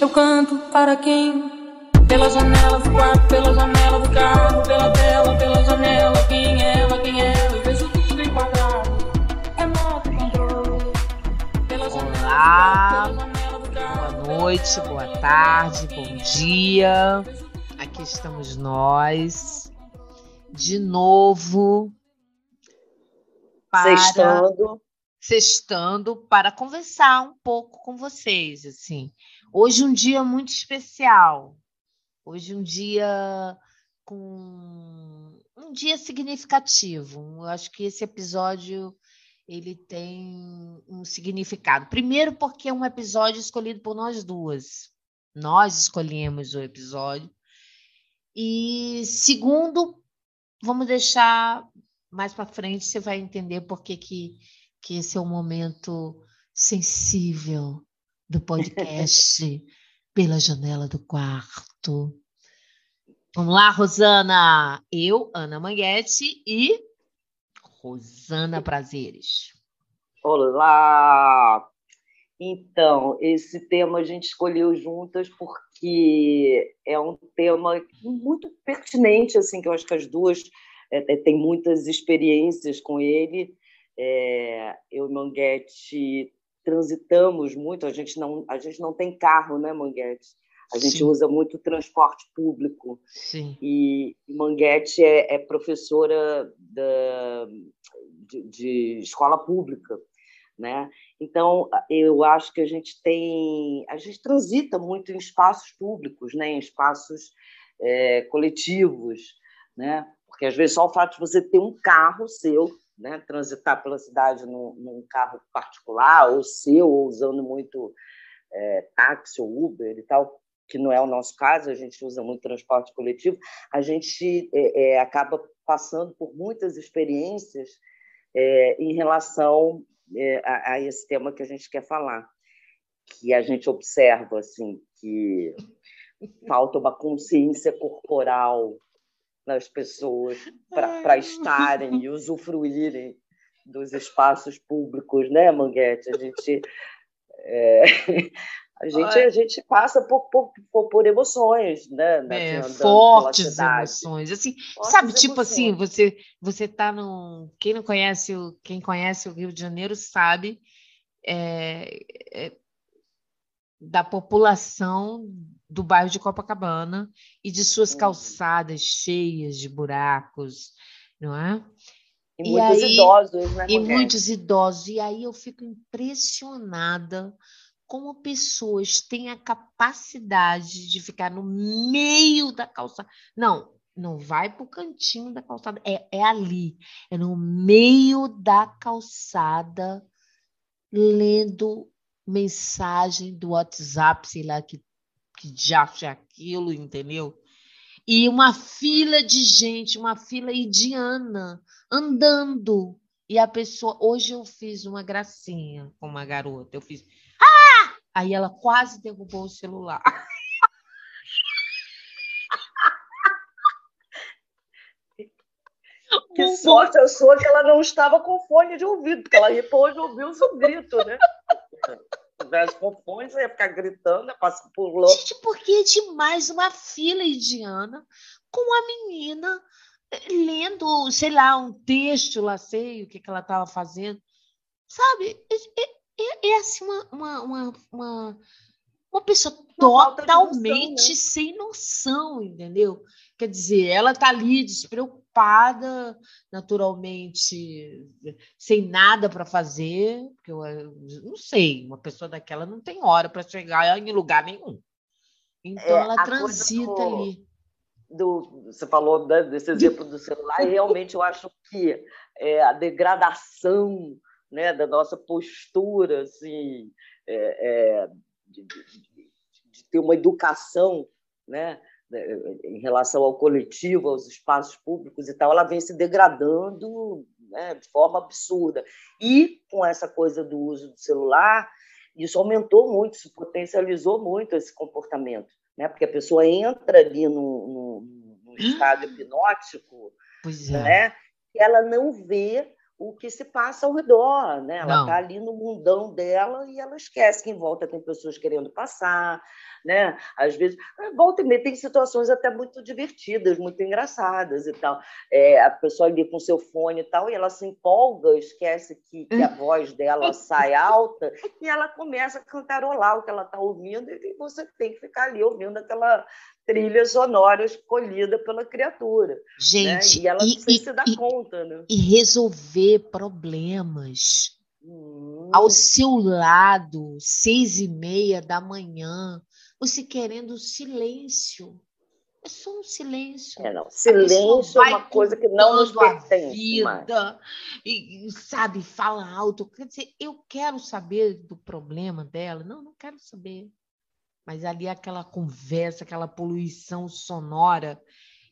Eu canto para quem? Pela janela do quarto, pela janela do carro, pela tela, pela janela. Quem é ela, quem é ela? Eu vejo tudo enquadrado. Controle. Pela Olá, boa noite, boa tarde, bom dia. Aqui estamos nós, de novo, para Sextando. sextando para conversar um pouco com vocês, assim. Hoje um dia muito especial. Hoje um dia com um dia significativo. Eu acho que esse episódio ele tem um significado. Primeiro porque é um episódio escolhido por nós duas. Nós escolhemos o episódio. E segundo, vamos deixar mais para frente, você vai entender por que, que, que esse é um momento sensível do podcast pela janela do quarto. Vamos lá, Rosana. Eu, Ana Manguete e Rosana Prazeres. Olá! Então, esse tema a gente escolheu juntas porque é um tema muito pertinente, assim, que eu acho que as duas é, têm muitas experiências com ele. É, eu Manguete transitamos muito, a gente não, a gente não tem carro, né, Manguete? A gente Sim. usa muito transporte público. Sim. E Manguete é, é professora da, de, de escola pública, né? Então eu acho que a gente tem, a gente transita muito em espaços públicos, né? Em espaços é, coletivos, né? Porque às vezes só o fato de você ter um carro seu, né? Transitar pela cidade num, num carro particular ou seu, ou usando muito é, táxi ou Uber e tal, que não é o nosso caso, a gente usa muito transporte coletivo, a gente é, é, acaba passando por muitas experiências é, em relação é, a, a, esse tema que a gente quer falar, que a gente observa assim que falta uma consciência corporal nas pessoas para estarem e usufruírem dos espaços públicos, né, Manguete? A gente é, a gente, a gente passa por, por, por, emoções, né? É, fortes emoções. Assim, fortes sabe, emoções. tipo assim, você você tá no. Quem não conhece o, quem conhece o Rio de Janeiro sabe é, é, da população do bairro de Copacabana e de suas Hum. calçadas cheias de buracos, não é? E, e muitos aí, idosos, né? E muitos idosos. E aí eu fico impressionada como pessoas têm a capacidade de ficar no meio da calçada. Não, não vai para o cantinho da calçada, é, é ali, é no meio da calçada, lendo mensagem do WhatsApp, sei lá que, que diacho é aquilo, entendeu? E uma fila de gente, uma fila indiana, andando. E a pessoa. Hoje eu fiz uma gracinha com uma garota. Eu fiz. Ah! Aí ela quase derrubou o celular. Que sorte a sua que ela não estava com fone de ouvido, porque ela depois ouviu o seu grito, né? Com fone, você ia ficar gritando, passa por louco. Gente, porque é demais uma fila indiana com a menina lendo, sei lá, um texto lá, sei o que, que ela estava fazendo. Sabe? É, é, é assim, uma, uma, uma, uma, uma pessoa Uma totalmente noção, né? sem noção, entendeu? Quer dizer, ela está ali despreocupada, naturalmente, sem nada para fazer, porque eu, não sei, uma pessoa daquela não tem hora para chegar em lugar nenhum. Então É, ela transita do- ali. do, você falou né, desse exemplo do celular, e realmente eu acho que é, a degradação né, da nossa postura, assim, é, é, de, de- de ter uma educação né, em relação ao coletivo, aos espaços públicos e tal, ela vem se degradando né, de forma absurda. E com essa coisa do uso do celular, isso aumentou muito, isso potencializou muito esse comportamento né? Porque a pessoa entra ali no, no, no estado hipnótico, Pois é. né? E ela não vê o que se passa ao redor, né? Ela está ali no mundão dela e ela esquece que em volta tem pessoas querendo passar, né? Às vezes, eh, volta e meia tem situações até muito divertidas, muito engraçadas e tal. É, a pessoa ali com seu fone e tal, e ela se empolga, esquece que, que a voz dela sai alta e ela começa a cantarolar o que ela está ouvindo e você tem que ficar ali ouvindo aquela trilha sonora escolhida pela criatura. Né? Gente, né? e ela e, e, se dá e, conta, né? E resolver problemas. Hum. Ao seu lado, seis e meia da manhã, você querendo silêncio. É só um silêncio. É, não. Silêncio é uma coisa que não nos pertence vida, E, sabe, fala alto. Quer dizer, eu quero saber do problema dela. Não, não quero saber mas ali é aquela conversa, aquela poluição sonora.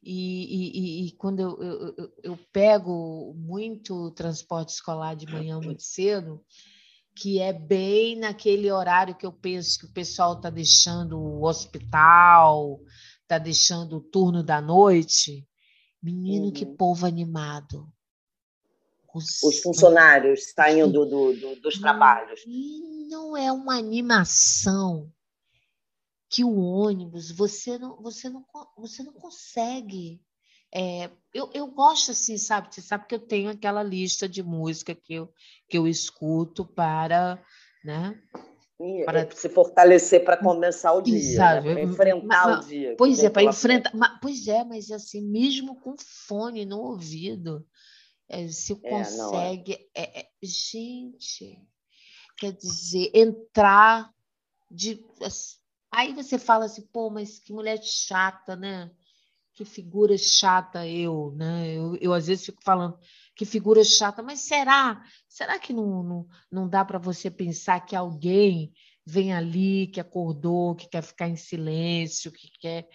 E, e, e quando eu, eu, eu, pego muito transporte escolar de manhã muito cedo, que é bem naquele horário que eu penso que o pessoal está deixando o hospital, está deixando o turno da noite. Menino, uhum. que povo animado. Os, Os funcionários saindo do, do, dos trabalhos. Não é uma animação que o ônibus você não você não você não consegue é, eu, eu gosto assim sabe você sabe que eu tenho aquela lista de música que eu que eu escuto para né para se fortalecer para começar o dia, né? para enfrentar mas, o dia. Pois é, para enfrentar. Mas, pois é, mas assim, mesmo com fone no ouvido, é, se é, consegue. É. É, gente, quer dizer, entrar de. Aí você fala assim, pô, mas que mulher chata, né? Que figura chata eu, né? Eu, eu às vezes fico falando que figura chata, mas será? Será que não, não, não dá para você pensar que alguém vem ali, que acordou, que quer ficar em silêncio, que quer,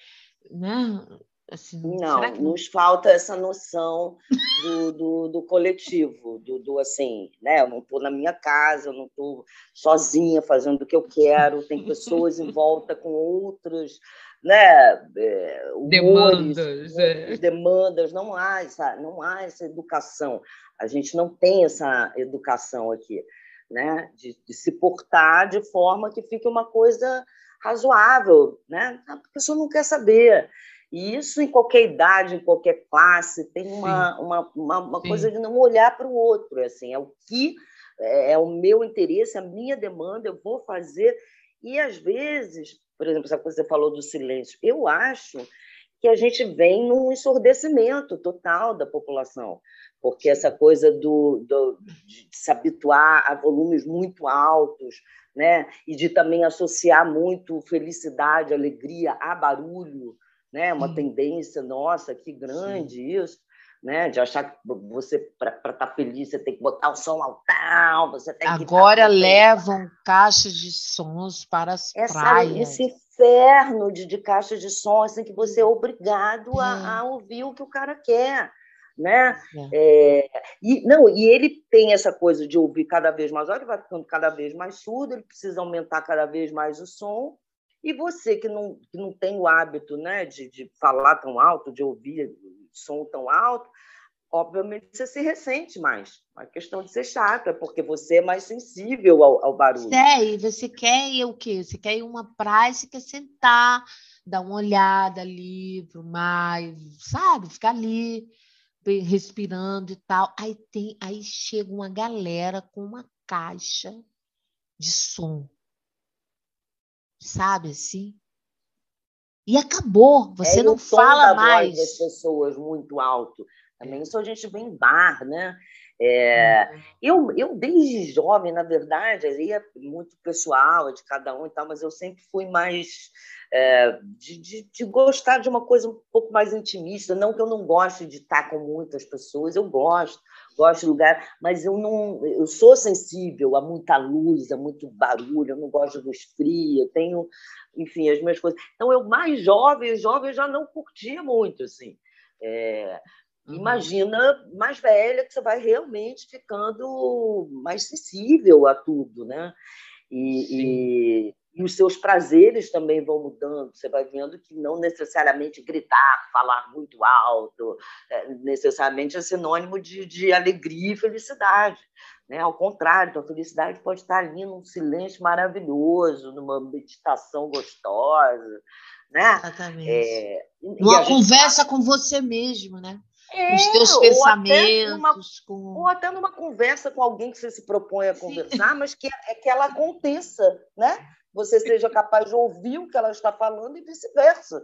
né? Assim, não, que... nos falta essa noção do, do, do coletivo, do, do, assim, né? Eu não estou na minha casa, eu não estou sozinha fazendo o que eu quero, tem pessoas em volta com outras né, é, humores, demandas, é. demandas, não há, essa, não há essa educação. A gente não tem essa educação aqui, né? De, de se portar de forma que fique uma coisa razoável, né? A pessoa não quer saber. E isso em qualquer idade, em qualquer classe, tem uma, uma, uma, uma coisa de não olhar para o outro. É assim, é o que é, é o meu interesse, a minha demanda, eu vou fazer. E às vezes, por exemplo, essa coisa que você falou do silêncio, eu acho que a gente vem num ensurdecimento total da população, porque essa coisa do, do, de se habituar a volumes muito altos, né? e de também associar muito felicidade, alegria a barulho, né? Uma Sim. tendência nossa, que grande Sim. isso, né? De achar que você para estar tá feliz você tem que botar o som alto, você tem tá Agora que levam caixas de sons para as Essa, praias. Esse inferno de, de caixas de som, assim que você é obrigado a, a ouvir o que o cara quer né? É. É, e não, e ele tem essa coisa de ouvir cada vez mais, olha, ele vai ficando cada vez mais surdo, ele precisa aumentar cada vez mais o som, e você que não, que não tem o hábito né, de, de falar tão alto, de ouvir som tão alto, obviamente você se ressente mais. A questão de ser chata, porque você é mais sensível ao, ao barulho. É, e você quer ir o quê? Você quer ir uma praia, você quer sentar, dar uma olhada ali para o mar, sabe? Ficar ali respirando e tal. Aí tem, aí chega uma galera com uma caixa de som sabe assim? E acabou, você é, não fala mais. Voz das pessoas muito alto. Também isso a gente vê em bar, né? É, uhum. eu, eu, desde jovem, na verdade, aí é muito pessoal, é de cada um e tal, mas eu sempre fui mais é, de, de, de, gostar de uma coisa um pouco mais intimista. Não que eu não goste de estar com muitas pessoas, eu gosto, gosto de lugar, mas eu não, eu sou sensível a muita luz, a muito barulho, eu não gosto de luz fria, eu tenho, enfim, as minhas coisas. Então, eu mais jovem, jovem, eu já não curtia muito, assim. É, uhum. Imagina mais velha que você vai realmente ficando mais sensível a tudo, né? E, e, e os seus prazeres também vão mudando. Você vai vendo que não necessariamente gritar, falar muito alto, é, necessariamente é sinônimo de, de alegria e felicidade. Né? Ao contrário, a felicidade pode estar ali num silêncio maravilhoso, numa meditação gostosa. Né? Exatamente. É, Uma conversa com você mesmo, né? É, os teus pensamentos. Ou até, numa, com... ou até numa conversa com alguém que você se propõe a conversar, Sim. mas que, é que ela aconteça, né? Você seja capaz de ouvir o que ela está falando e vice-versa.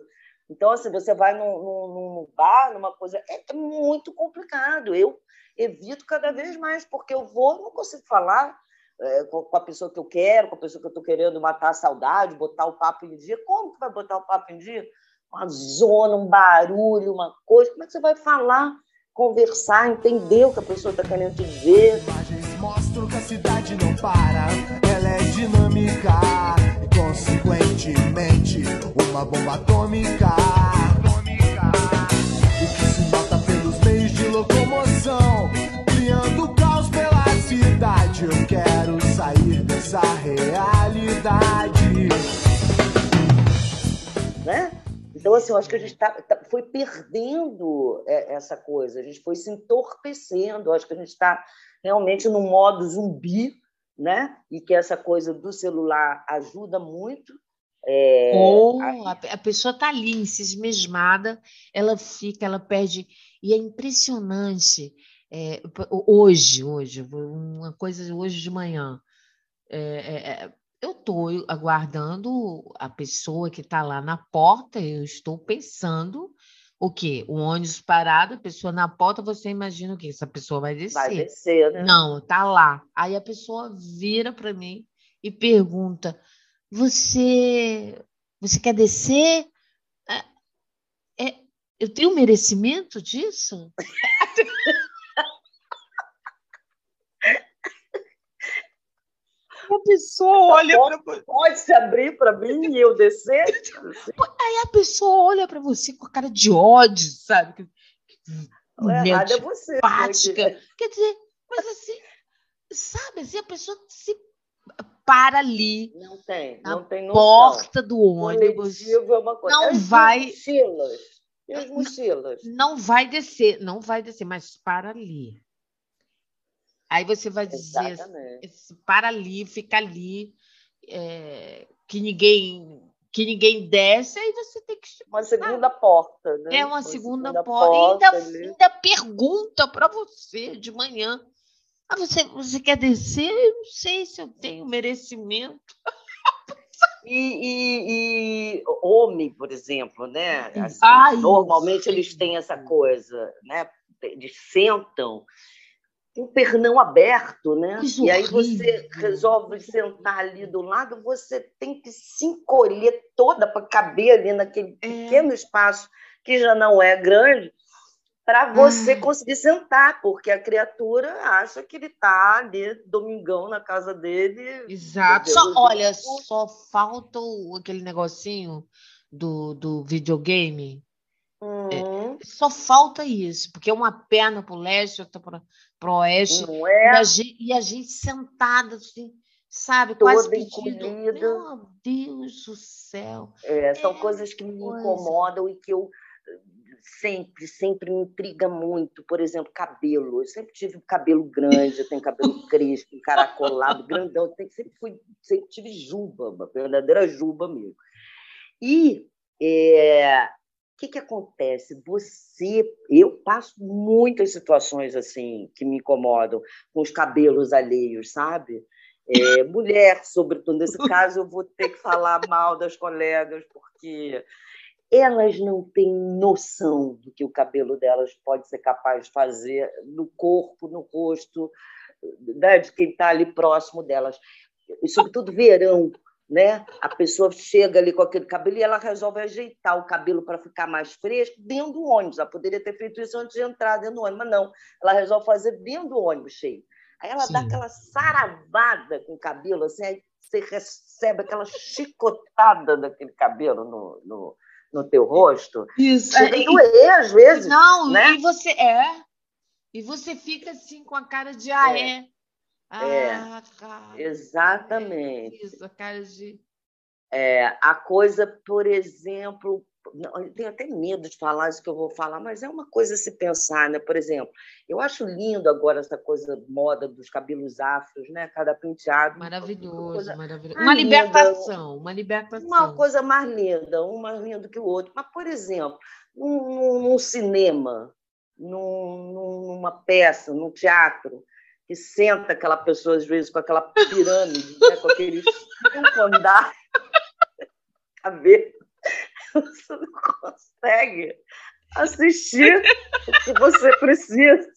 Então, assim, você vai num, num, num bar, numa coisa. É, muito complicado. Eu evito cada vez mais, porque eu vou, não consigo falar é, com a pessoa que eu quero, com a pessoa que eu estou querendo matar a saudade, botar o papo em dia. Como que vai botar o papo em dia? uma zona, um barulho, uma coisa. Como é que você vai falar, conversar, entender o que a pessoa está querendo te dizer? Imagens mostram que a cidade não para, ela é dinâmica e, consequentemente, uma bomba atômica. O que se nota pelos meios de locomoção, criando caos pela cidade. Eu quero sair dessa realidade. Né? Então, assim, eu acho que a gente tá, tá, foi perdendo é, essa coisa, a gente foi se entorpecendo, eu acho que a gente está realmente no modo zumbi, né? E que essa coisa do celular ajuda muito. É, Ou a, a pessoa está ali, encismesmada, ela fica, ela perde. E é impressionante. É, hoje, hoje, uma coisa hoje de manhã. É, é, é eu estou aguardando a pessoa que está lá na porta, eu estou pensando o quê? O ônibus parado, a pessoa na porta, você imagina o quê? Essa pessoa vai descer. Vai descer, né? Não, tá lá. Aí a pessoa vira para mim e pergunta: Você, você quer descer? É, é, eu tenho merecimento disso? a pessoa olha para você. Pode se abrir para mim e eu descer? Aí a pessoa olha para você com a cara de ódio, sabe? Errado é você. Empática. Porque... Quer dizer, mas assim, sabe, assim, a pessoa se para ali. Não tem, não tem noção. porta do ônibus. É uma coisa. Não vai. Mochilas. E as mochilas? Não vai descer, não vai descer, mas para ali. Aí você vai dizer, Exatamente. para ali, fica ali, é, que ninguém que ninguém desce, aí você tem que. Uma segunda porta, né? É uma, uma segunda, segunda, porta. porta ainda, ainda pergunta para você de manhã. Ah, você, você quer descer? Eu não sei se eu tenho merecimento. E, e, e, homem, por exemplo, né? Assim, Ai, normalmente eles têm essa coisa, né? Eles sentam um pernão aberto, né? e aí você resolve sentar ali do lado, você tem que se encolher toda para caber ali naquele é. pequeno espaço que já não é grande, para você ah. conseguir sentar, porque a criatura acha que ele está ali domingão na casa dele. Exato. Só, olha, só falta aquele negocinho do, do videogame uhum. É, só falta isso, porque uma perna para o leste, outra para o oeste, é? e, a gente, e, a gente, sentada assim, sabe, Toda quase pedindo, meu Deus do céu. É, são é coisas que me coisa. incomodam e que eu sempre, sempre me intriga muito. Por exemplo, cabelo. Eu sempre tive cabelo grande, eu tenho cabelo crespo, encaracolado, grandão. Eu sempre, fui, sempre tive juba, uma verdadeira juba mesmo. E é, que, que acontece? Você, eu passo muitas situações assim que me incomodam com os cabelos alheios, sabe? É, mulher, sobretudo nesse caso, eu vou ter que falar mal das colegas porque elas não têm noção do que o cabelo delas pode ser capaz de fazer no corpo, no rosto, né, de quem está ali próximo delas. E, sobretudo, verão né? A pessoa chega ali com aquele cabelo e ela resolve ajeitar o cabelo para ficar mais fresco dentro do ônibus. Ela poderia ter feito isso antes de entrar dentro do ônibus, mas não. Ela resolve fazer dentro do ônibus cheio. Aí ela Sim. dá aquela saravada com o cabelo, assim, aí você recebe aquela chicotada daquele cabelo no, no, no teu rosto. Isso. Chega é, doer, às vezes. Não, né? e você é. E você fica assim com a cara de ah, é. é. Exatamente. Isso, a cara de. É, a coisa, por exemplo, eu tenho até medo de falar isso que eu vou falar, mas é uma coisa a se pensar, né? Por exemplo, eu acho lindo agora essa coisa moda dos cabelos afros, né? Cada penteado. Maravilhoso, uma maravilhoso. Uma libertação, uma libertação. Uma coisa mais linda, um mais lindo que o outro. Mas, por exemplo, num, num cinema, num, numa peça, num teatro, que senta aquela pessoa, às vezes, com aquela pirâmide, né? com aqueles cinco andares, cabelo você não consegue assistir o que você precisa.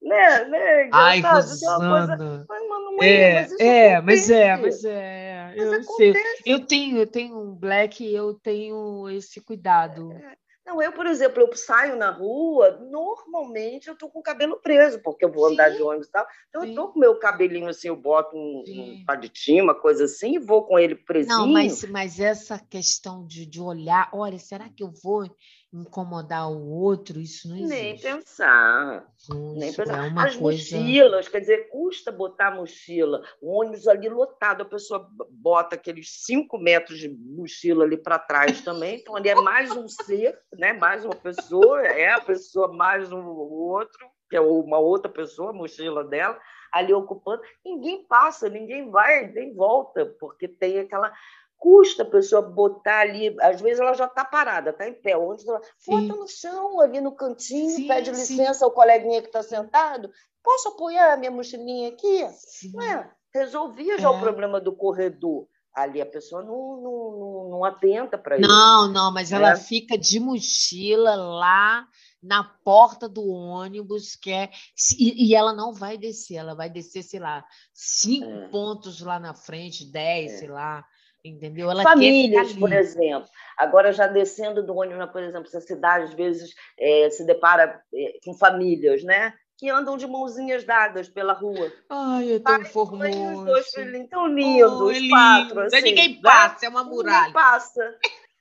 Né, né? Ai, Rosana. Mano, mãe, é, mas é, mas é, mas é. Mas eu, sei. eu tenho, eu tenho um black e eu tenho esse cuidado. É, não, eu, por exemplo, eu saio na rua, normalmente eu tô com o cabelo preso, porque eu vou andar de ônibus e tal. Então, Sim. eu tô com meu cabelinho assim, eu boto um, um paditinho, uma coisa assim, e vou com ele presinho. Não, mas, mas essa questão de, de olhar, olha, será que eu vou incomodar o outro, isso não existe. Nem pensar. Isso nem pensar. É uma As coisa... mochilas, quer dizer, custa botar mochila. O ônibus ali lotado, a pessoa bota aqueles cinco metros de mochila ali para trás também. Então, ali é mais um ser, né? mais uma pessoa, é a pessoa mais um outro, que é uma outra pessoa, a mochila dela, ali ocupando. Ninguém passa, ninguém vai, nem volta, porque tem aquela custa a pessoa botar ali, às vezes ela já está parada, está em pé, onde ela bota no chão, ali no cantinho, sim, pede licença sim. ao coleguinha que está sentado, posso apoiar a minha mochilinha aqui? Não é? Resolvia já é. o problema do corredor. Ali a pessoa não, não, não atenta para isso. Não, não, mas ela é. fica de mochila lá na porta do ônibus, que é, e, e, ela não vai descer, ela vai descer, sei lá, cinco é. pontos lá na frente, dez, é. sei lá. Entendeu? Ela Famílias, por exemplo. Agora, já descendo do ônibus, por exemplo, essa cidade às vezes é, se depara é, com famílias, né? Que andam de mãozinhas dadas pela rua. Ai, é tão formoso. Os dois filhinhos tão lindos, oh, é quatro. Assim, ninguém né? passa, é uma muralha. Ninguém passa.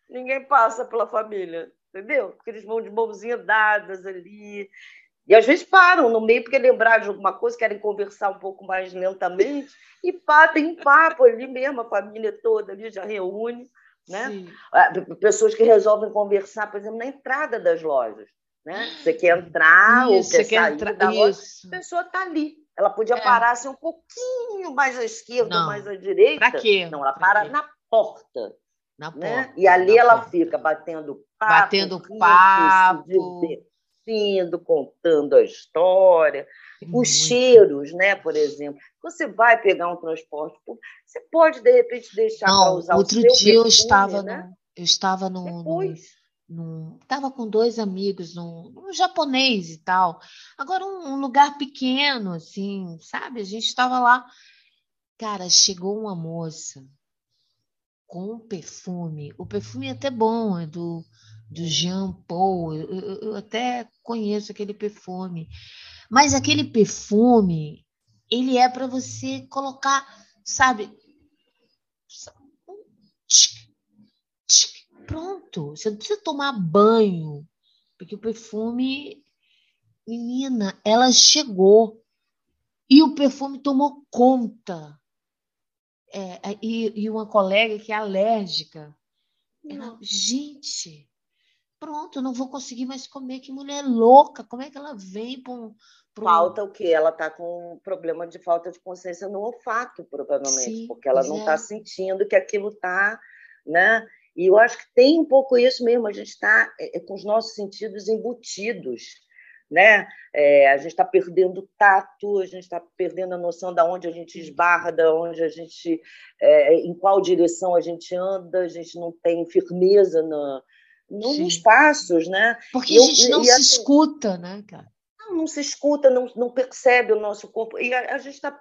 ninguém passa pela família, entendeu? Porque eles vão de mãozinhas dadas ali. E às vezes param no meio porque lembrar de alguma coisa, querem conversar um pouco mais lentamente, e pá, tem um papo ali mesmo, a família toda ali já reúne. Né? Ah, pessoas que resolvem conversar, por exemplo, na entrada das lojas. Né? Você quer entrar isso, ou quer, quer sair entrar, da loja, isso. a pessoa está ali. Ela podia é. parar assim, um pouquinho mais à esquerda, não. mais à direita. Para quê? Não, ela pra para quê? na porta. Na né? porta. E ali ela porta. fica batendo papo, batendo papo, indo, contando a história, os cheiros, né? Por exemplo, você vai pegar um transporte público, você pode de repente deixar para usar outro o seu dia perfume, eu estava né? no, eu estava no, Depois... com dois amigos num, num, japonês e tal. Agora um, um lugar pequeno assim, sabe? A gente estava lá, cara, chegou uma moça com perfume. O perfume é até bom, é do do Jean Paul. Eu, eu, eu, até conheço aquele perfume. Mas aquele perfume, ele é para você colocar, sabe? Pronto. Você não precisa tomar banho. Porque o perfume, menina, ela chegou. E o perfume tomou conta. É, é e, e uma colega que é alérgica. Ela, gente, pronto, não vou conseguir mais comer. Que mulher louca! Como é que ela vem para um. Falta o quê? Ela está com um problema de falta de consciência no olfato, provavelmente, Sim, porque ela não está é. sentindo que aquilo está. Né? E eu acho que tem um pouco isso mesmo, a gente está é, é, com os nossos sentidos embutidos. Né? É, a gente está perdendo o tato, a gente está perdendo a noção de onde a gente esbarra, de onde a gente, é, em qual direção a gente anda, a gente não tem firmeza na, no, nos passos, né? Porque eu, a gente não se assim, escuta, né, cara? Não, não, se escuta, não, não percebe o nosso corpo. E a, a gente está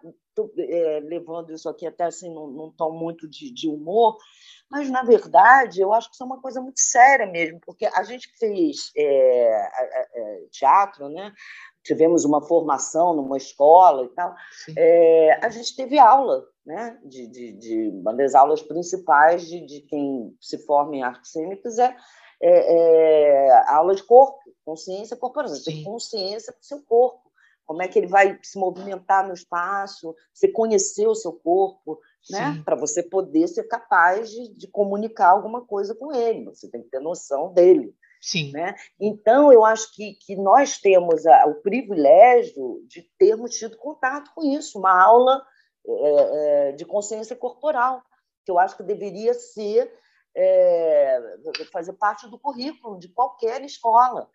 é, levando isso aqui até assim num, num tom muito de, de, humor, mas na verdade eu acho que isso é uma coisa muito séria mesmo, porque a gente que fez é, é, teatro, né? Tivemos uma formação numa escola e tal. É, a gente teve aula, né? De, de, de uma das aulas principais de, de quem se forma em artes cênicas é é, é, aula de corpo, consciência corporal, você tem consciência do seu corpo, como é que ele vai se movimentar no espaço, você conhecer o seu corpo, né? Para você poder ser capaz de, de, comunicar alguma coisa com ele. Você tem que ter noção dele. Sim. Né? Então, eu acho que, que nós temos a, o privilégio de termos tido contato com isso, uma aula é, é, de consciência corporal, que eu acho que deveria ser é, fazer parte do currículo de qualquer escola,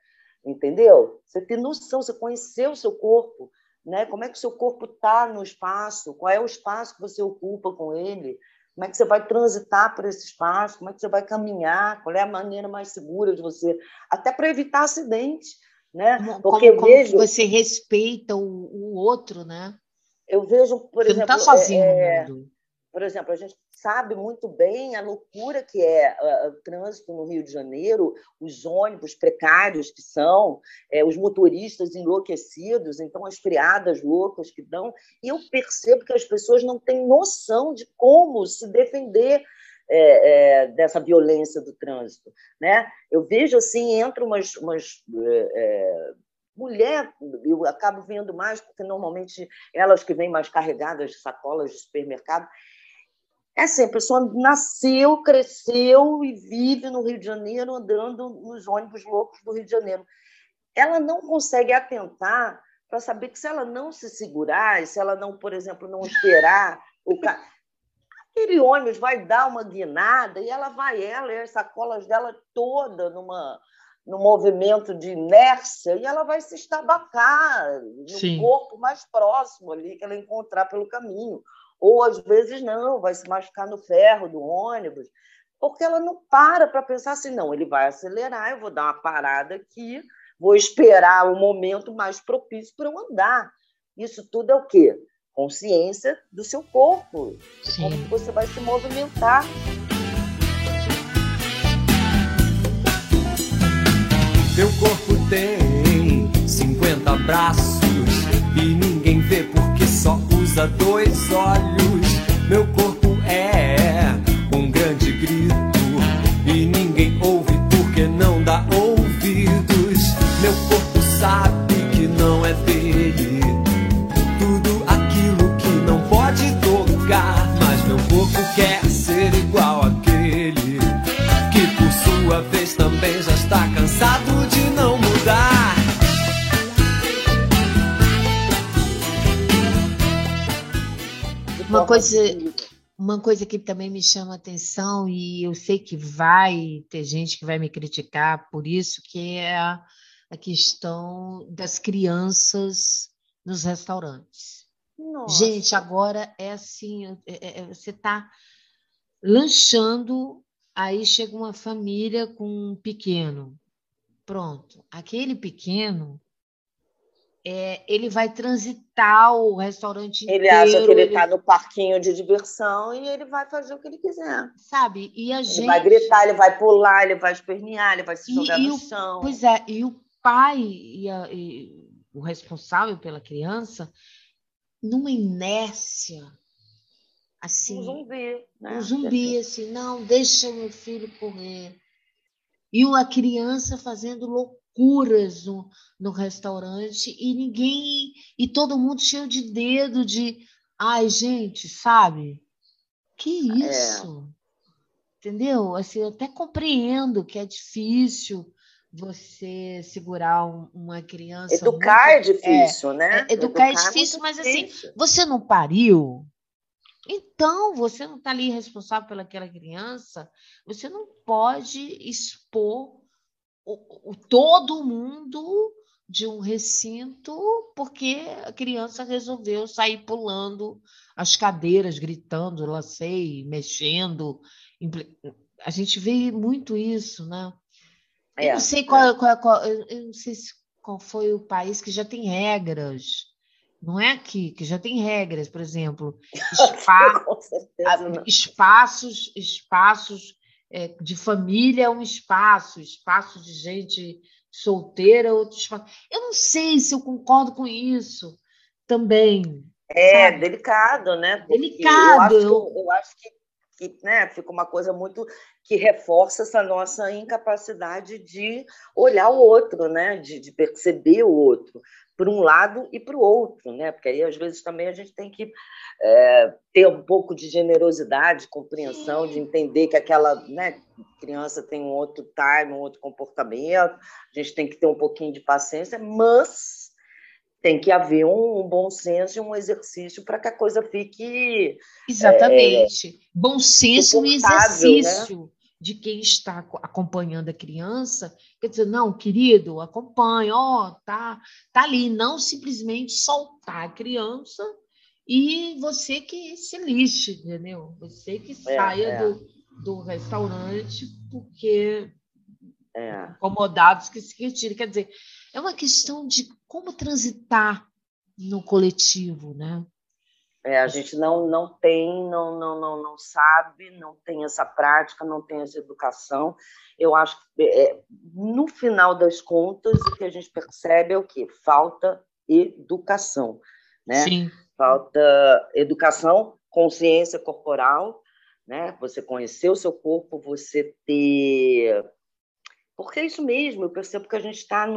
entendeu? Você ter noção, você conhecer o seu corpo, né? Como é que o seu corpo está no espaço? Qual é o espaço que você ocupa com ele? Como é que você vai transitar por esse espaço? Como é que você vai caminhar? Qual é a maneira mais segura de você, até para evitar acidentes, né? Porque como, vejo você respeita o, o, outro, né? Eu vejo, por você exemplo, não está sozinho é, no mundo por exemplo, a gente sabe muito bem a loucura que é uh, o trânsito no Rio de Janeiro, os ônibus precários que são, é, os motoristas enlouquecidos, então as criadas loucas que dão. E eu percebo que as pessoas não têm noção de como se defender é, é, dessa violência do trânsito. Né? Eu vejo assim, entra umas. umas é, mulher, eu acabo vendo mais, porque normalmente elas que vêm mais carregadas de sacolas de supermercado, é assim, a pessoa nasceu, cresceu e vive no Rio de Janeiro, andando nos ônibus loucos do Rio de Janeiro. Ela não consegue atentar para saber que se ela não se segurar, se ela não, por exemplo, não esperar o ca... aquele ônibus vai dar uma guinada e ela vai, ela e as sacolas dela toda numa no movimento de inércia e ela vai se estabacar no Sim. corpo mais próximo ali que ela encontrar pelo caminho ou às vezes não, vai se machucar no ferro do ônibus, porque ela não para para pensar assim, não, ele vai acelerar, eu vou dar uma parada aqui, vou esperar o momento mais propício para eu andar. Isso tudo é o quê? Consciência do seu corpo, de como você vai se movimentar. Teu corpo tem 50 braços e ninguém vê usa dois olhos. Uma coisa, uma coisa que também me chama atenção, e eu sei que vai ter gente que vai me criticar por isso, que é a, a questão das crianças nos restaurantes. Nossa. Gente, agora é assim, é, é, você está lanchando, aí chega uma família com um pequeno. Pronto, aquele pequeno é, ele vai transitar o restaurante ele inteiro. Ele acha que ele está no parquinho de diversão e ele vai fazer o que ele quiser. Sabe? E a ele gente... vai gritar, ele vai pular, ele vai espernear, ele vai se jogar e, no o... chão. Pois é, e o pai e, a, e o responsável pela criança, numa inércia, assim... Um zumbi. Né? Um zumbi, assim, não, deixa o meu filho correr. E a criança fazendo loucura loucuras no, no restaurante e ninguém e todo mundo cheio de dedo de ai gente sabe? Que é. isso? É. entendeu? Assim eu até compreendo que é difícil você segurar um, uma criança educar muito, é difícil é, né? é, educar, educar, é difícil mas assim você não pariu? Então, você não está ali responsável pelaquela criança, você não pode expor o, o, todo mundo de um recinto porque a criança resolveu sair pulando as cadeiras, gritando, lancei, mexendo. A gente vê muito isso, né? É, eu não sei qual, é. qual, qual, eu não sei qual foi o país que já tem regras. Não é aqui, que já tem regras, por exemplo, spa, espaços, espaços é, de família é um espaço, espaço de gente solteira, é outro espaço. Eu não sei se eu concordo com isso também. É sabe? delicado, né? Porque delicado. Eu acho, eu acho que, que né, fica uma coisa muito que reforça essa nossa incapacidade de olhar o outro, né? de, de perceber o outro. Para um lado e para o outro, né? Porque aí às vezes também a gente tem que é, ter um pouco de generosidade, compreensão, de entender que aquela né, criança tem um outro time, um outro comportamento, a gente tem que ter um pouquinho de paciência, mas tem que haver um, um bom senso e um exercício para que a coisa fique exatamente é, bom senso e né? exercício. Né? De quem está acompanhando a criança, quer dizer, não, querido, acompanha, ó, tá, tá ali, não simplesmente soltar a criança e você que se lixe, entendeu? Você que é, saia é. Do, do restaurante porque é. incomodados que se retire. Quer dizer, é uma questão de como transitar no coletivo, né? É, a gente não, não tem, não, não, não, não sabe, não tem essa prática, não tem essa educação. Eu acho que, é, no final das contas, o que a gente percebe é o quê? Falta educação. Né? Sim. Falta educação, consciência corporal, né? você conhecer o seu corpo, você ter. Porque é isso mesmo, eu percebo que a gente está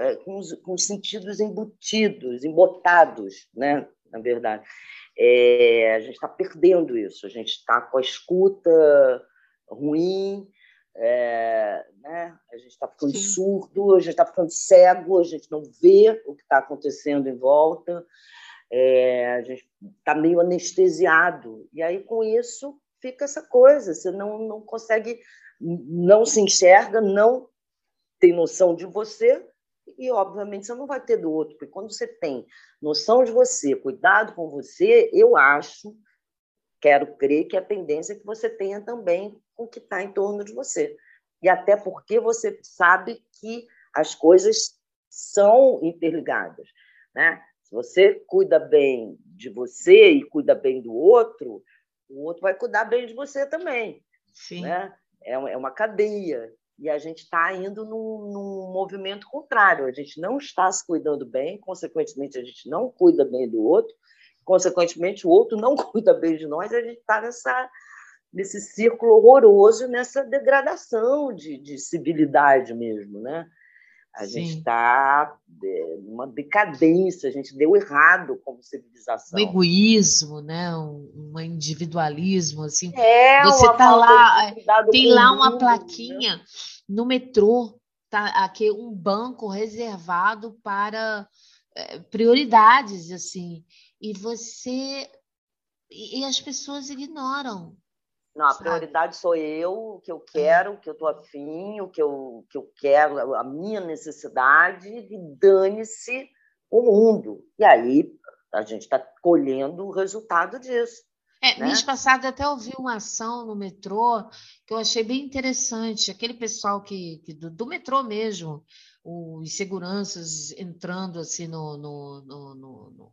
é, com, com os sentidos embutidos, embotados, né? Na verdade. É, a gente está perdendo isso, a gente está com a escuta ruim, é, né? a gente está ficando Sim. surdo, a gente está ficando cego, a gente não vê o que está acontecendo em volta, é, a gente está meio anestesiado. E aí, com isso, fica essa coisa, você não, não consegue, não se enxerga, não tem noção de você, e, obviamente, você não vai ter do outro, porque quando você tem noção de você, cuidado com você, eu acho, quero crer que a tendência é que você tenha também com o que está em torno de você. E até porque você sabe que as coisas são interligadas. Né? Se você cuida bem de você e cuida bem do outro, o outro vai cuidar bem de você também. Sim. Né? É, é uma cadeia. E a gente está indo num, num, movimento contrário. A gente não está se cuidando bem, consequentemente, a gente não cuida bem do outro, consequentemente, o outro não cuida bem de nós, a gente está nessa, nesse círculo horroroso, nessa degradação de, de civilidade mesmo. Né? A Sim. gente está é, numa decadência, a gente deu errado como civilização. Um egoísmo, né? um, individualismo, assim. É, Você tá lá, tem lá uma mundo, né? plaquinha né? no metrô, tá aqui um banco reservado para é, prioridades, assim, e você e as pessoas ignoram. Não, a prioridade sou eu, o que eu quero, o que eu estou afim, o que eu, que eu quero, a minha necessidade, e dane-se o mundo. E aí a gente está colhendo o resultado disso. É, né? Mês passado até ouvi uma ação no metrô que eu achei bem interessante. Aquele pessoal que, que do, do, metrô mesmo, os seguranças entrando assim no, no, no, no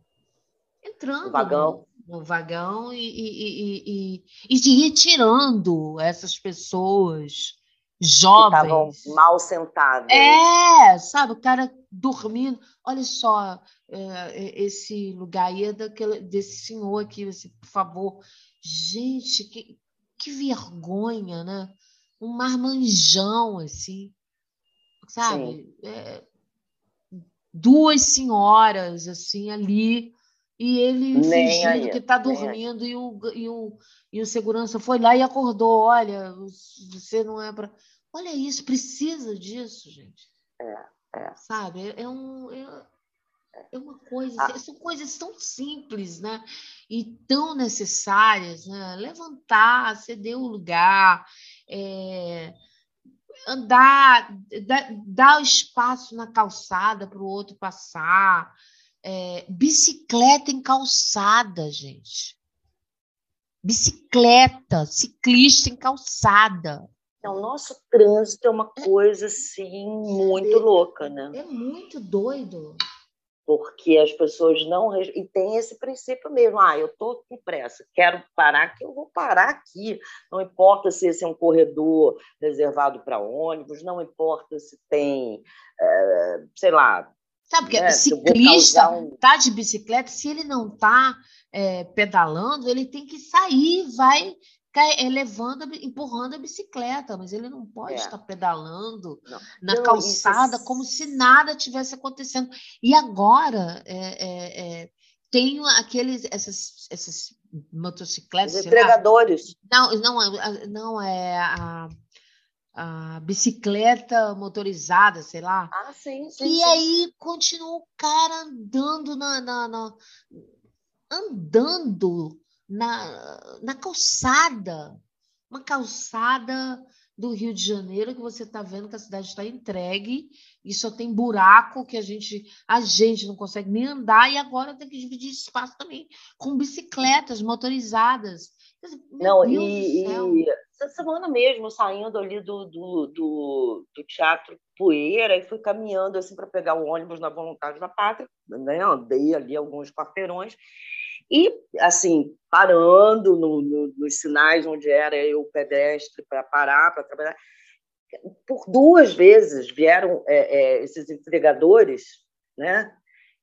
entrando no vagão no vagão e, e, e, e, retirando essas pessoas jovens. Que mal sentadas. É, sabe, o cara dormindo. Olha só, é, esse lugar aí é daquele, desse senhor aqui, esse, por favor. Gente, que, que vergonha, né? Um marmanjão, assim, sabe? É, duas senhoras, assim, ali e ele nem fingindo aí, que está dormindo e o, e, o, e o segurança foi lá e acordou. Olha, você não é para. Olha isso, precisa disso, gente. É, é. Sabe? É, é um. É, é uma coisa, ah. são coisas tão simples, né? E tão necessárias, né? Levantar, ceder o lugar, é, andar, dar, dar espaço na calçada para o outro passar, é, bicicleta em calçada, gente. Bicicleta, ciclista em calçada. Então, o nosso trânsito é uma coisa assim muito é, louca, né? É muito doido. Porque as pessoas não. E tem esse princípio mesmo. Ah, eu estou com pressa, quero parar aqui, eu vou parar aqui. Não importa se esse é um corredor reservado para ônibus, não importa se tem, é, sei lá, Sabe, porque é, ciclista um... tá de bicicleta, se ele não tá é, pedalando, ele tem que sair, vai é levando, empurrando a bicicleta, mas ele não pode é. estar pedalando não. na não, calçada isso... como se nada tivesse acontecendo. E agora é, é, é tem aqueles, essas, essas motocicletas. Os entregadores. Lá. Não, não, não é a, a bicicleta motorizada, sei lá. Ah, sim, sim. E sim. aí continua o cara andando na, na, na andando na, na calçada, uma calçada do Rio de Janeiro que você está vendo que a cidade está entregue e só tem buraco que a gente a gente não consegue nem andar e agora tem que dividir espaço também com bicicletas motorizadas. não, Deus e, e, essa semana mesmo, saindo ali do, do, do, do Teatro Poeira, e fui caminhando assim para pegar o ônibus na Vontade da Pátria, né? andei ali alguns quarteirões, e, assim, parando no, no, nos sinais onde era eu pedestre para parar, para trabalhar. Por duas vezes vieram é, é, esses entregadores, né?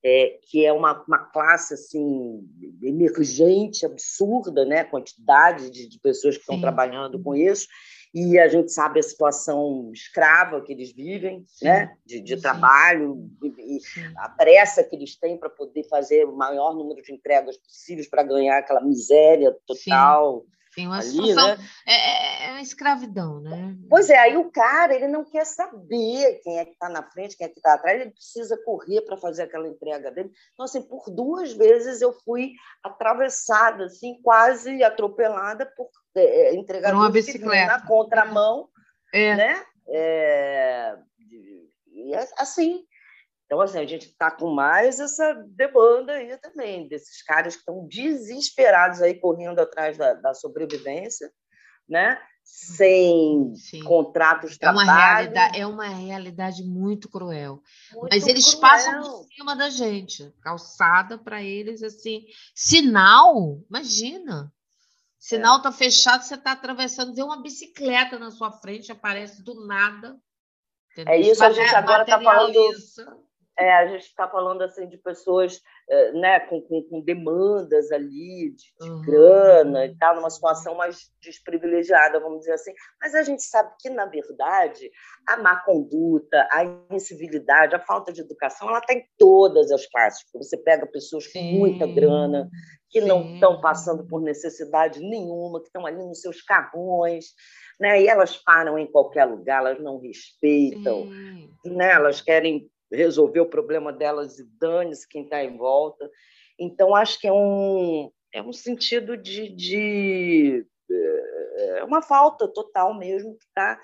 É, que é uma, uma classe assim emergente, absurda, né? quantidade de, de pessoas que estão Sim. trabalhando com isso e a gente sabe a situação escrava que eles vivem, Sim. né? de, de trabalho, e a pressa que eles têm para poder fazer o maior número de entregas possíveis para ganhar aquela miséria total. Sim. Sim, uma ali, situação, né? É, é, é uma escravidão, né? Pois é, aí o cara ele não quer saber quem é que está na frente, quem é que está atrás, ele precisa correr para fazer aquela entrega dele. Então, assim, por duas vezes eu fui atravessada, assim, quase atropelada por é, entregadores uma bicicleta. na contramão, é. né? É, e assim, então, assim, a gente está com mais essa demanda aí também, desses caras que estão desesperados aí correndo atrás da, da sobrevivência, né? sem Sim. contratos de é trabalho. Uma realidade, é uma realidade muito cruel. Muito Mas eles cruel. passam por cima da gente, calçada para eles, assim. Sinal, imagina. Sinal está é. fechado, você está atravessando, vê uma bicicleta na sua frente, aparece do nada. Entendeu? É isso, a gente agora está falando é, a gente está falando assim de pessoas é, né, com, com, com demandas ali de, de uhum. grana e tal, numa situação mais desprivilegiada, vamos dizer assim. Mas a gente sabe que, na verdade, a má conduta, a incivilidade, a falta de educação, ela está em todas as classes. Você pega pessoas com Sim. muita grana, que Sim. não estão passando por necessidade nenhuma, que estão ali nos seus carrões, né? E elas param em qualquer lugar, elas não respeitam, né? Elas querem resolver o problema delas e dane-se quem está em volta. Então, acho que é um, é um sentido de, de é uma falta total mesmo que está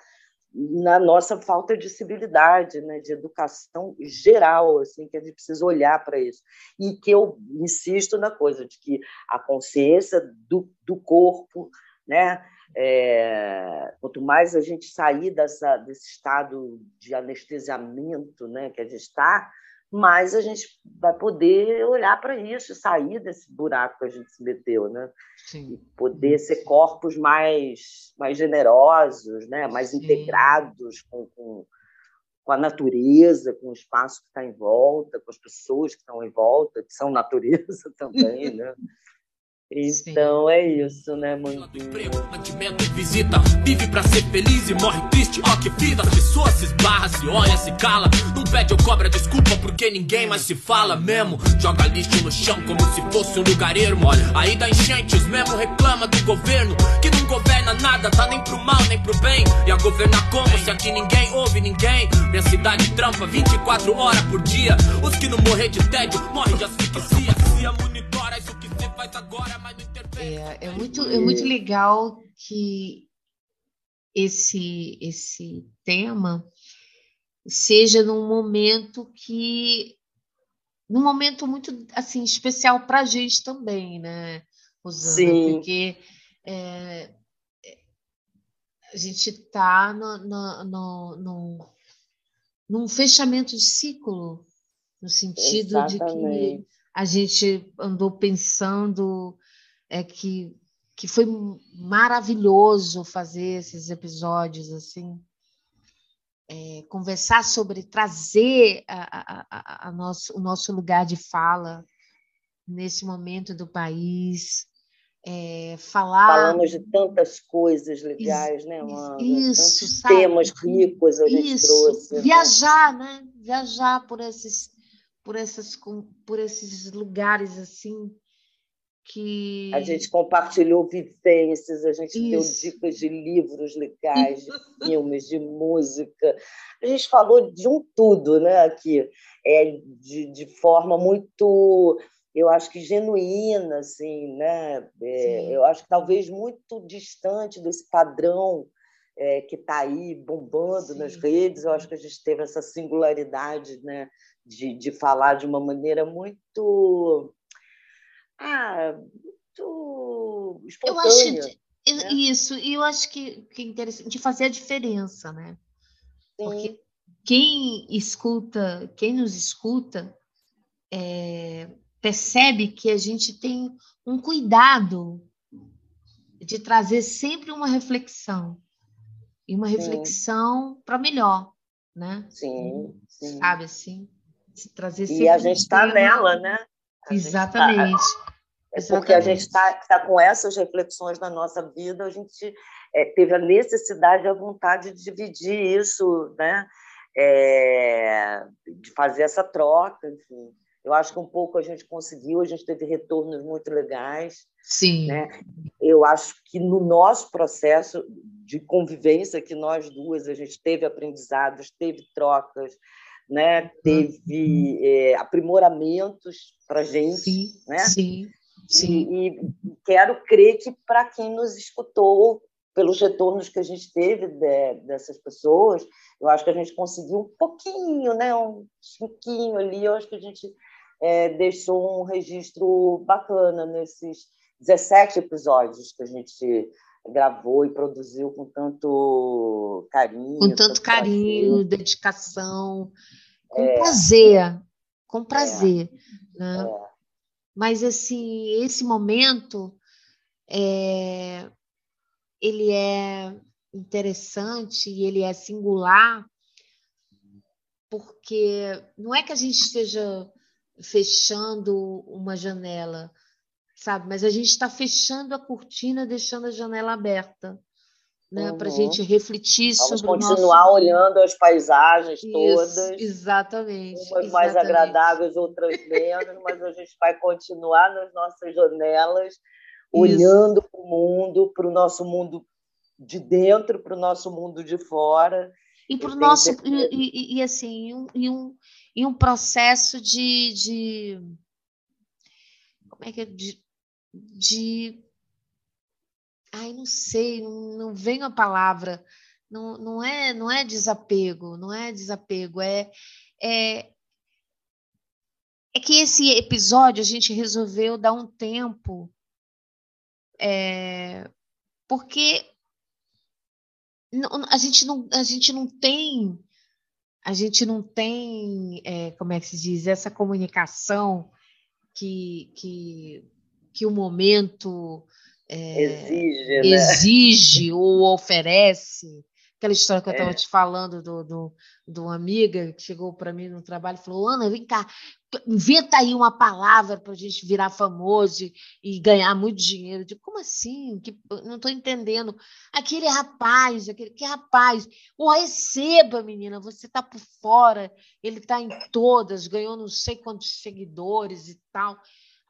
na nossa falta de civilidade, né, de educação geral, assim, que a gente precisa olhar para isso. E que eu insisto na coisa de que a consciência do, do corpo, né, é, quanto mais a gente sair dessa, desse estado de anestesiamento né, que a gente está, mais a gente vai poder olhar para isso, sair desse buraco que a gente se meteu, né? Sim. E poder ser corpos mais, mais generosos, né? mais Sim. integrados com, com, com, a natureza, com o espaço que está em volta, com as pessoas que estão em volta, que são natureza também, né? Então Sim. é isso, né, mano? visita, vive pra ser feliz e morre triste, ó que vida. As pessoas se esbarra, se olha, se cala. Não pede ou cobra desculpa porque ninguém mais se fala mesmo. Joga lixo no chão como se fosse um lugar ermo. Olha, aí da enchente, os mesmo reclama do governo. Que não governa nada, tá nem pro mal nem pro bem. E a governar como se aqui ninguém ouve ninguém. Minha cidade trampa 24 horas por dia. Os que não morrer de tédio morrem de asfixia. Se a monitora isso que faz agora. É, é, muito, é muito legal que esse, esse tema seja num momento que num momento muito assim especial para a gente também, né, Rosana? Sim. Porque é, a gente está no, no, no, no, num fechamento de ciclo, no sentido Exatamente. de que a gente andou pensando é que, que foi maravilhoso fazer esses episódios assim. É, conversar sobre trazer a, a, a, nosso, o nosso lugar de fala nesse momento do país, é, falar. Falamos de tantas coisas legais, né? Isso, Tantos sabe? temas ricos a gente Isso. trouxe. né? Viajar, né? Viajar por esses, por essas, por esses lugares assim que A gente compartilhou vivências, a gente deu Isso. dicas de livros legais, de filmes, de música. A gente falou de um tudo, né, aqui, é, de, de forma muito, eu acho que genuína, assim, né? É, eu acho que talvez muito distante desse padrão é, que está aí bombando nas Sim. redes. Eu acho que a gente teve essa singularidade, né, de, de falar de uma maneira muito ah, muito eu acho espontânea. que- i- né? isso, e eu acho que, que é interessante de fazer a diferença, né? Sim, Porque quem escuta, quem nos escuta, é, percebe que a gente tem um cuidado de trazer sempre uma reflexão e uma reflexão para melhor, né? sim, sim. Sabe assim? Trazer E a gente está nela, né? A tá- Exatamente. é porque a gente exatamente. está tá com essas reflexões na nossa vida, a gente é, teve a necessidade e a vontade de dividir isso, né? É, de fazer essa troca, enfim. Eu acho que um pouco a gente conseguiu, a gente teve retornos muito legais. Sim. né? Eu acho que no nosso processo de convivência que nós duas a gente teve aprendizados, teve trocas, né? Teve é, aprimoramentos para gente, Sim. né? Sim. Sim. E, e quero crer que para quem nos escutou, pelos retornos que a gente teve de- dessas pessoas, eu acho que a gente conseguiu um pouquinho, né? Um chiquinho ali. Eu acho que a gente é, deixou um registro bacana nesses 17 episódios que a gente gravou e produziu com tanto carinho. Com tanto carinho, prazer. dedicação, com É. prazer, com prazer, né? É. Mas assim, esse momento é, ele é interessante e ele é singular porque não é que a gente esteja fechando uma janela, sabe? Mas a gente está fechando a cortina, deixando a janela aberta, né? Para a Uhum. gente refletir Vamos sobre o nosso continuar olhando as paisagens Isso, todas. exatamente. umas mais agradáveis, outras menos, mas a gente vai continuar nas nossas janelas, olhando para o mundo, para o nosso mundo de dentro, para o nosso mundo de fora. E para o nosso e, e- e, assim, um, e um, e um processo de, de como é que é? de, de ai, não sei, não, não vem a palavra, não, não é não é desapego, não é desapego, é, é é que esse episódio a gente resolveu dar um tempo é, porque a gente não, a gente não tem, a gente não tem, é, como é que se diz, essa comunicação que, que, que o momento é, Exige, né? exige ou oferece. Aquela história que eu estava É. te falando do, do, de uma amiga que chegou para mim no trabalho e falou: Ana, vem cá, inventa aí uma palavra para a gente virar famoso e, e ganhar muito dinheiro. Eu digo, como assim? Que, não estou entendendo. Aquele rapaz, aquele que rapaz, o receba, menina, você está por fora, ele está em todas, ganhou não sei quantos seguidores e tal.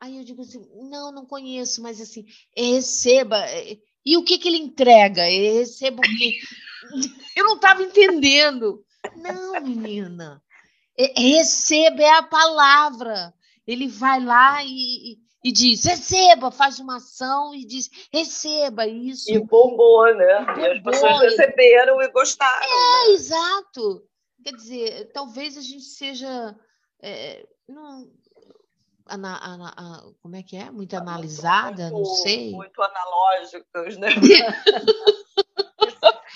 Aí eu digo assim, não, não conheço, mas assim, receba. é, E o que, que ele entrega? É, receba o quê? Eu não estava entendendo. Não, menina. É, receba é a palavra. Ele vai lá e, e, diz, receba, faz uma ação e diz, receba isso. E bombou, né? E as pessoas receberam e gostaram. É, exato. Quer dizer, talvez a gente seja. é, não, ana- ana- como é que é? Muito analisada, não Muito- sei. Muito analógicas, né?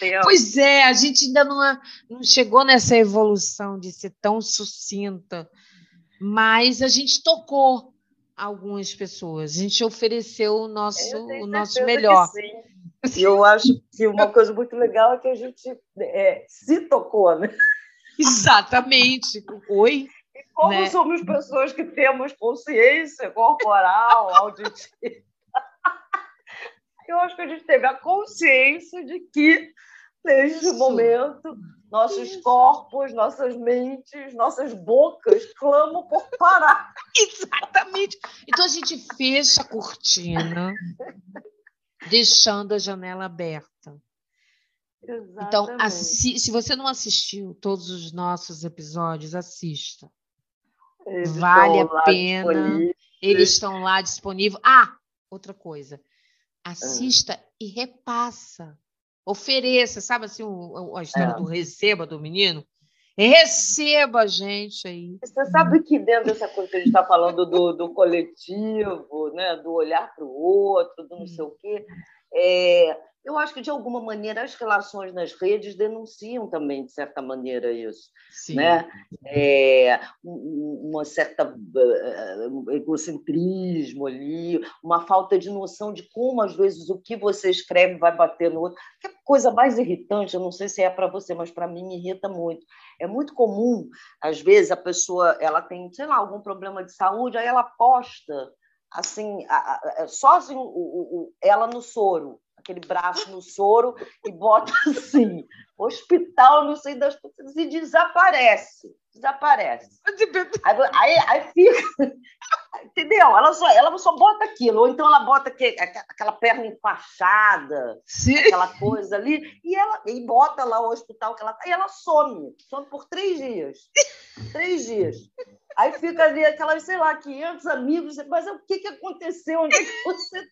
Pois é, a gente ainda não, é- não chegou nessa evolução de ser tão sucinta, mas a gente tocou algumas pessoas, a gente ofereceu o nosso, o nosso melhor. sim. E eu acho que uma coisa muito legal é que a gente é, se tocou, né? Exatamente. Oi? Como Né? somos pessoas que temos consciência corporal, auditiva, eu acho que a gente teve a consciência de que, neste Isso. momento, nossos Isso. corpos, nossas mentes, nossas bocas clamam por parar. Exatamente. Então a gente fecha a cortina, deixando a janela aberta. Exatamente. Então, assi se você não assistiu todos os nossos episódios, assista. Eles vale a pena. Eles estão lá disponíveis. Ah, outra coisa. Assista é. e repassa. Ofereça, sabe assim, o, a história é. do receba do menino? Receba a gente aí. Você sabe que dentro dessa coisa que a gente está falando do, do coletivo, né, do olhar para o outro, do não sei o quê, é, eu acho que, de alguma maneira, as relações nas redes denunciam também, de certa maneira, isso. Sim. Né? É, uma certa uh, egocentrismo ali, uma falta de noção de como, às vezes, o que você escreve vai bater no outro. Que é coisa mais irritante, eu não sei se é para você, mas para mim me irrita muito. É muito comum, às vezes, a pessoa ela tem, sei lá, algum problema de saúde, aí ela posta assim, só assim, o, o, ela no soro aquele braço no soro e bota assim, hospital, não sei das coisas, e desaparece. Desaparece. Aí, aí, aí fica. Entendeu? Ela só, ela só bota aquilo, ou então ela bota que, aquela perna enfaixada, Sim. aquela coisa ali, e ela e bota lá o hospital que ela tá, e ela some, some por três dias. Três dias. Aí fica ali aquelas, sei lá, 500 amigos, mas o que, que aconteceu? Onde é que você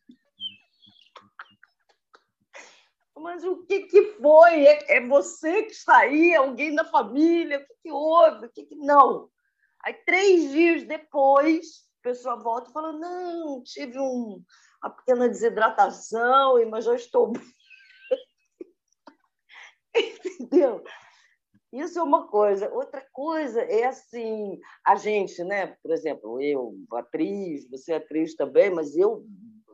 mas o que, que foi? É, é, você que está aí? Alguém da família? O que, que houve? O que, que não? Aí, três dias depois, a pessoa volta e fala: Não, tive um, uma pequena desidratação, mas já estou. Entendeu? Isso é uma coisa. Outra coisa é assim, a gente, né? Por exemplo, eu, atriz, você é atriz também, mas eu,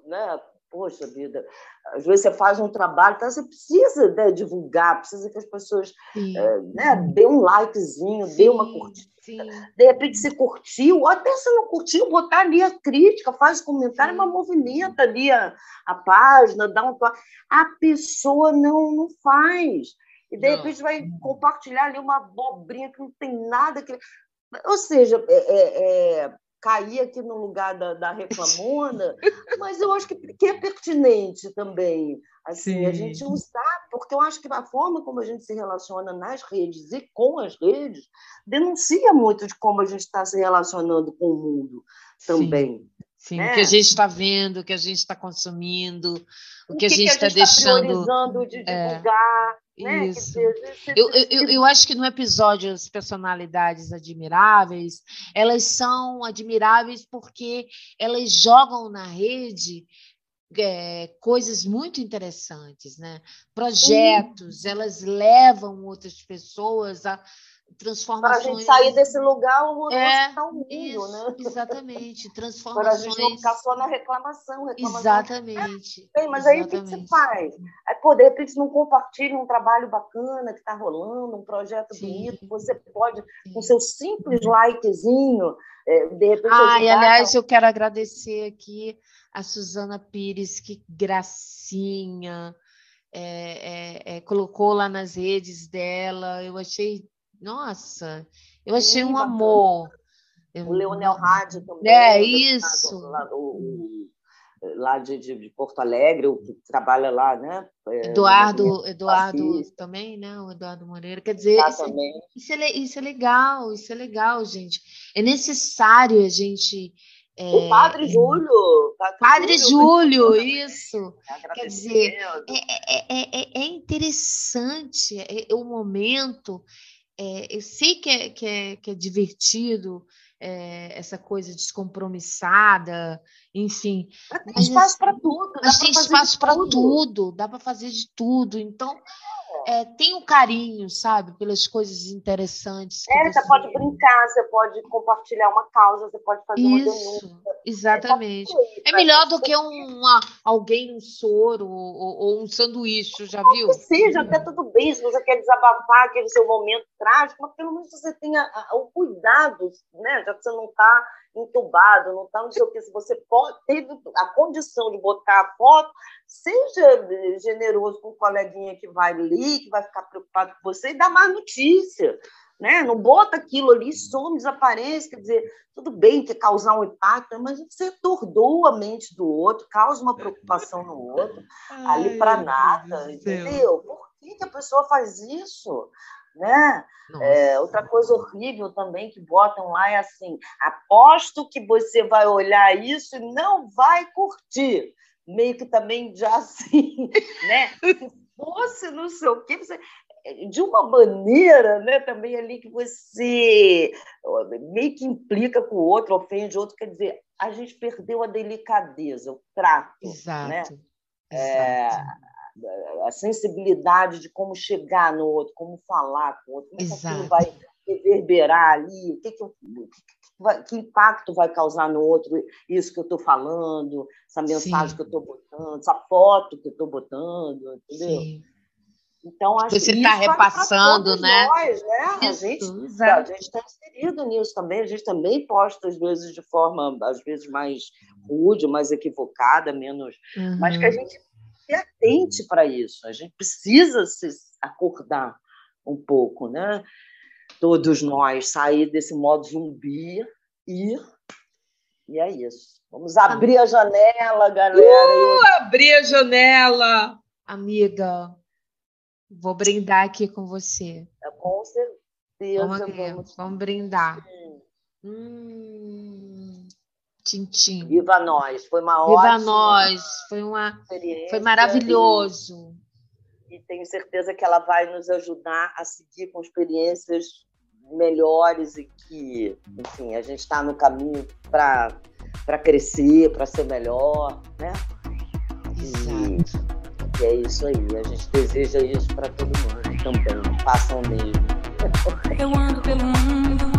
né? Poxa vida, às vezes você faz um trabalho, então você precisa né, divulgar, precisa que as pessoas é, né, dêem um likezinho, dê uma curtida. Sim. De repente você curtiu, ou até se não curtiu, botar ali a crítica, faz comentário, mas movimenta ali a, a página, dá um A pessoa não, não faz. E de não. repente vai compartilhar ali uma abobrinha que não tem nada que. Ou seja, é, é, é cair aqui no lugar da, da reclamona, mas eu acho que, que é pertinente também assim Sim. a gente usar, porque eu acho que a forma como a gente se relaciona nas redes e com as redes denuncia muito de como a gente está se relacionando com o mundo também. Sim. Sim, né? o que a gente está vendo, o que a gente está consumindo, o que, que a gente está deixando. priorizando de é. divulgar. É. Né? Isso. Dizer, eu, eu, eu acho que no episódio as personalidades admiráveis, elas são admiráveis porque elas jogam na rede é, coisas muito interessantes, né? projetos, elas levam outras pessoas a transformações. Para a gente sair desse lugar, o mundo é, está unido, isso, né? Exatamente, transformações. Para a gente não ficar só na reclamação. reclamação. Exatamente. É, bem, mas exatamente. aí o que você faz? Aí, pô, de repente, não compartilha um trabalho bacana que está rolando, um projeto Sim. bonito, você pode, Sim. com seu simples likezinho, é, de repente. Ah, e aliás, eu quero agradecer aqui a Suzana Pires, que gracinha. É, é, é, colocou lá nas redes dela. Eu achei nossa, eu achei Sim, um amor. O Leonel Rádio também. É, isso. Lá, o, lá de, de, Porto Alegre, o que trabalha lá, né? É, Eduardo, Eduardo também, né? O Eduardo Moreira. Quer dizer, isso, isso, é, isso é legal, isso é legal, gente. É necessário a gente. É, o Padre Júlio. Padre, Padre Júlio, Júlio isso. Quer dizer, é, é, é, interessante é, o momento é, eu sei que é, que é, que é divertido, é, essa coisa descompromissada, enfim. Mas tem espaço para tudo. Mas tem espaço para tudo. tudo, dá para fazer de tudo. Então, é, tem um carinho, sabe, pelas coisas interessantes. É, você... pode brincar, você pode compartilhar uma causa, você pode fazer Isso, uma denúncia. Exatamente. É, melhor do que uma, alguém um soro ou, ou um sanduíche, já viu? Seja, até tudo bem, se você quer desabafar aquele seu momento trágico, mas pelo menos você tenha o cuidado, né? Já que você não está entubado, não está não sei o que, se você pode, teve a condição de botar a foto, seja generoso com o coleguinha que vai ler, que vai ficar preocupado com você e dá mais notícia. Né? Não bota aquilo ali, some, desaparece, quer dizer, tudo bem que causar um impacto, mas você atordoa a mente do outro, causa uma preocupação no outro, Ai, ali para nada, entendeu? Por que, que a pessoa faz isso? Né? É, outra coisa horrível também que botam lá é assim: aposto que você vai olhar isso e não vai curtir. Meio que também já assim, né? Se fosse não sei o quê, você de uma maneira né, também ali que você meio que implica com o outro, ofende o outro, quer dizer, a gente perdeu a delicadeza, o trato. Exato. Né? É, a sensibilidade de como chegar no outro, como falar com o outro, como é que aquilo vai reverberar ali, o que, que, que, que, impacto vai causar no outro isso que eu estou falando, essa mensagem Sim. que eu estou botando, essa foto que eu estou botando, entendeu? Sim. Então, acho Você está repassando, né? Nós, né? Isso, a gente a gente está inserido nisso também. A gente também posta, às vezes, de forma, às vezes, mais rude, mais equivocada, menos. Uhum. Mas que a gente se atente para isso. A gente precisa se acordar um pouco, né? Todos nós sair desse modo zumbi e e é isso. Vamos abrir a janela, galera. Uh, abrir a janela, amiga. Vou brindar aqui com você. É, com certeza. Vamos, vamos... vamos brindar. Hum, tintim. Viva nós. Foi uma Viva ótima. Viva nós. Foi uma. Foi maravilhoso. E, e tenho certeza que ela vai nos ajudar a seguir com experiências melhores e que, enfim, a gente está no caminho para para crescer, para ser melhor, né? Exato. E... E é isso aí. A gente deseja isso para todo mundo também. Façam mesmo. Eu ando pelo mundo